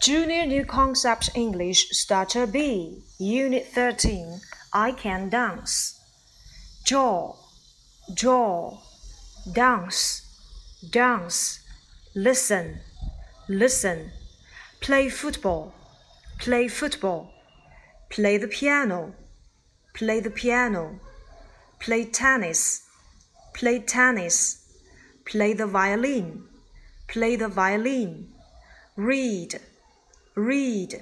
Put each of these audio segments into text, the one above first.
Junior New Concept English Starter B, Unit 13 I Can Dance. Jaw, jaw, dance, dance. Listen, listen. Play football, play football. Play the piano, play the piano. Play tennis, play tennis. Play the violin, play the violin. Read, read,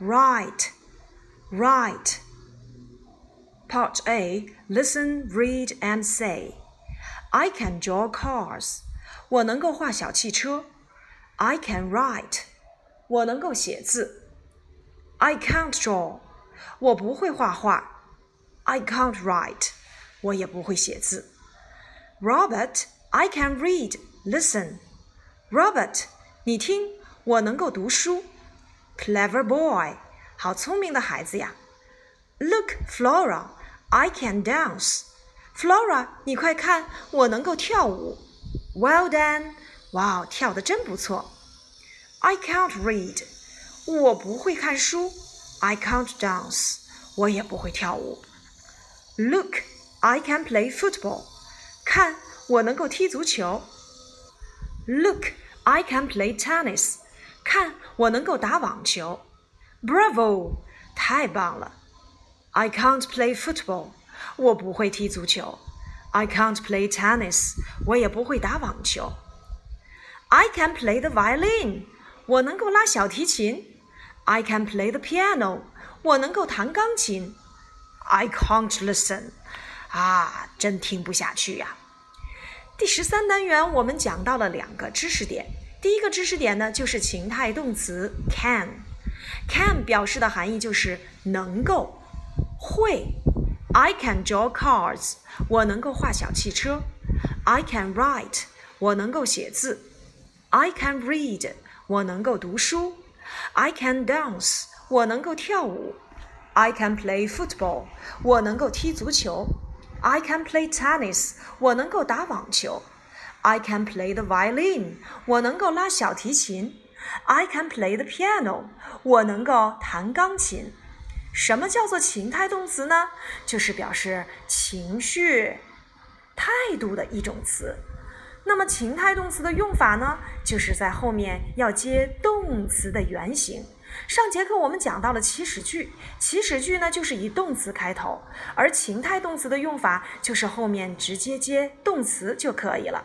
write, write. Part A Listen, read, and say. I can draw cars. 我能够画小汽车。I can write. 我能够写字。I can't draw. 我不会画画。I can't write. 我也不会写字。Robert, I can read. Listen. Robert, 你听，我能够读书。 Clever boy. 好聪明的孩子呀。Look, Flora, I can dance. Flora，你快看，我能够跳舞。Well done，哇，跳得真不错。I can't read，我不会看书。I can't dance，我也不会跳舞。Look，I can play football，看，我能够踢足球。Look，I can play tennis， 看，我能够打网球。Bravo，太棒了。I can't play football，我不会踢足球。I can't play tennis，我也不会打网球。I can play the violin，我能够拉小提琴。I can play the piano，我能够弹钢琴。I can't listen，啊，真听不下去呀。第十三单元我们讲到了两个知识点， 第一个知识点呢就是情态动词 can。can 表示的含义就是能够。会，I can draw cars，我能够画小汽车。I can write，我能够写字。I can read，我能够读书。I can dance，我能够跳舞。I can play football，我能够踢足球。I can play tennis，我能够打网球。I can play the violin，我能够拉小提琴。I can play the piano，我能够弹钢琴。什么叫做情态动词呢？就是表示情绪、态度的一种词。那么情态动词的用法呢，就是在后面要接动词的原形。上节课我们讲到了祈使句，祈使句呢就是以动词开头，而情态动词的用法就是后面直接接动词就可以了。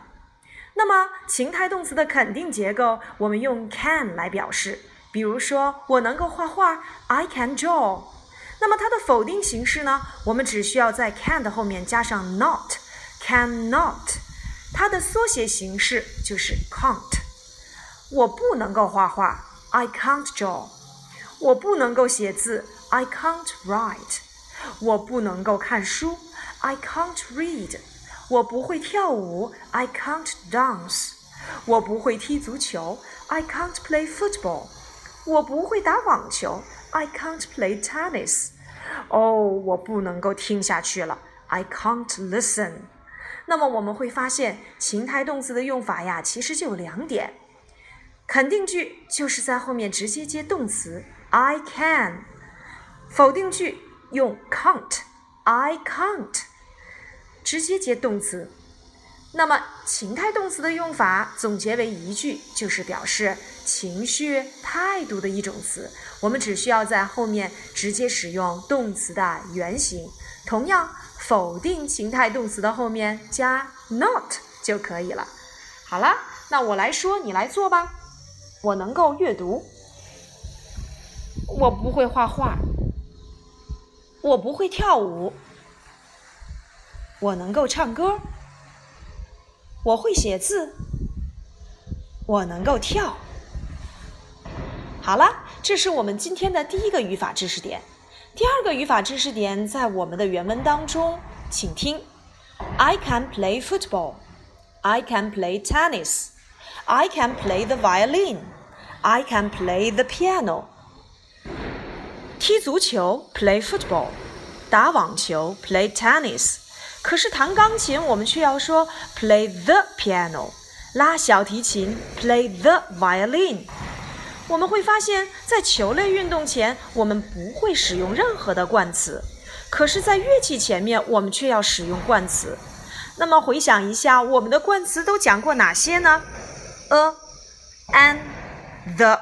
那么情态动词的肯定结构，我们用 can 来表示。比如说，我能够画画，I can draw。那么它的否定形式呢？我们只需要在 can 的后面加上 not，cannot。它的缩写形式就是 can't。我不能够画画，I can't draw。我不能够写字，I can't write。我不能够看书，I can't read。我不会跳舞，I can't dance。我不会踢足球，I can't play football。我不会打网球。I can't play tennis。哦，我不能够听下去了。I can't listen。那么我们会发现，情态动词的用法呀，其实就有两点。肯定句就是在后面直接接动词 I can，否定句用 can't，I can't，直接接动词。那么情态动词的用法总结为一句，就是表示情绪、态度的一种词。我们只需要在后面直接使用动词的原形。同样，否定情态动词的后面加 not 就可以了。好了，那我来说，你来做吧。我能够阅读，我不会画画，我不会跳舞，我能够唱歌。我会写字，我能够跳。好了，这是我们今天的第一个语法知识点。第二个语法知识点在我们的原文当中，请听：I can play football. I can play tennis. I can play the violin. I can play the piano. 踢足球，play football；打网球，play tennis。可是弹钢琴，我们却要说 play the piano；拉小提琴，play the violin。我们会发现，在球类运动前，我们不会使用任何的冠词，可是，在乐器前面，我们却要使用冠词。那么，回想一下，我们的冠词都讲过哪些呢？a、an、the。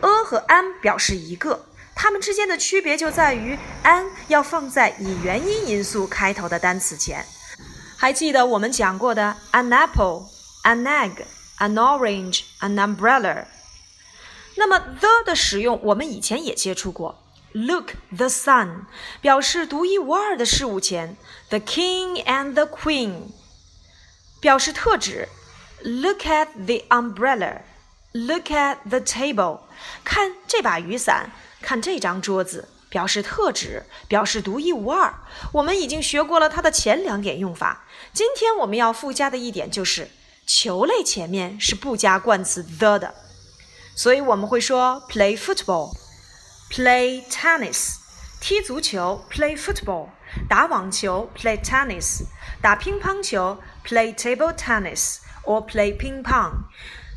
a 和 an 表示一个，它们之间的区别就在于 an 要放在以元音因素开头的单词前。还记得我们讲过的 an apple、an egg、an orange、an umbrella。那么 the 的使用，我们以前也接触过。Look the sun，表示独一无二的事物前，the king and the queen，表示特指。Look at the umbrella，look at the table，看这把雨伞，看这张桌子，表示特指，表示独一无二。我们已经学过了它的前两点用法，今天我们要附加的一点就是，球类前面是不加冠词 the 的。所以我们会说 play football，play tennis，踢足球 play football，打网球 play tennis，打乒乓球 play table tennis or play ping pong。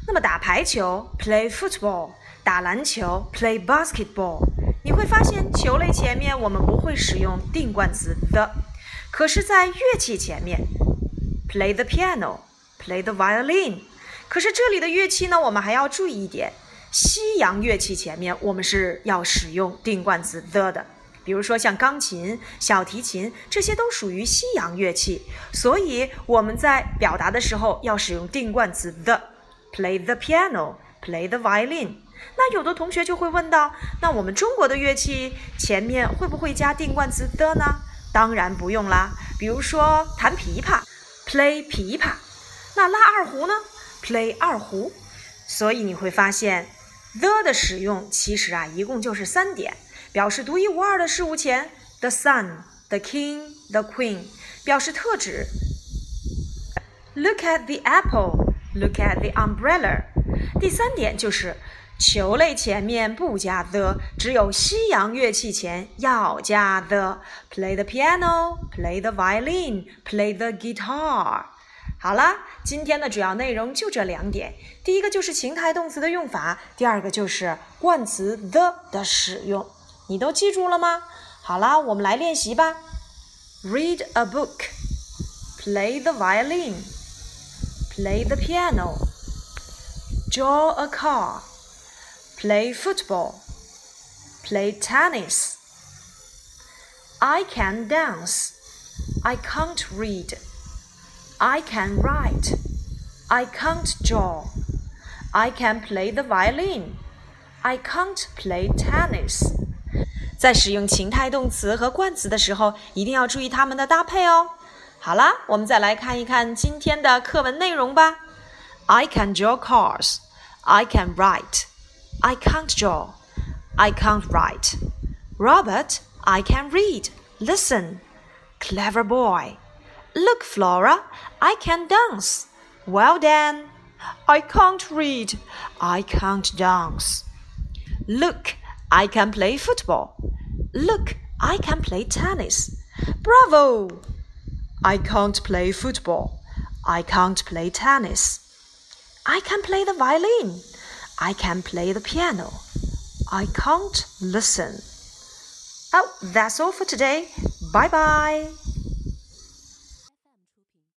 那么打排球 play football，打篮球 play basketball。你会发现球类前面我们不会使用定冠词 the，可是，在乐器前面 play the piano，play the violin。可是这里的乐器呢，我们还要注意一点。西洋乐器前面我们是要使用定冠词 the 的，比如说像钢琴、小提琴，这些都属于西洋乐器，所以我们在表达的时候要使用定冠词 the。Play the piano, play the violin。那有的同学就会问到，那我们中国的乐器前面会不会加定冠词 the 呢？当然不用啦。比如说弹琵琶，play 琵琶；那拉二胡呢，play 二胡。所以你会发现。the 的使用其实啊，一共就是三点，表示独一无二的事物前，the sun、the king、the queen，表示特指。Look at the apple, look at the umbrella。第三点就是球类前面不加 the，只有西洋乐器前要加 the。Play the piano, play the violin, play the guitar。好啦，今天的主要内容就这两点。第一个就是情态动词的用法，第二个就是冠词 the 的使用。你都记住了吗？好啦，我们来练习吧。Read a book, play the violin, play the piano, draw a car, play football, play tennis. I can dance. I can't read. I can write. I can't draw. I can play the violin. I can't play tennis. 在使用情态动词和冠词的时候，一定要注意它们的搭配哦。好啦，我们再来看一看今天的课文内容吧。I can draw cars. I can write. I can't draw. I can't write. Robert, I can read. Listen. Clever boy. Look, Flora, I can dance. Well then, I can't read. I can't dance. Look, I can play football. Look, I can play tennis. Bravo! I can't play football. I can't play tennis. I can play the violin. I can play the piano. I can't listen. Oh, that's all for today. Bye bye.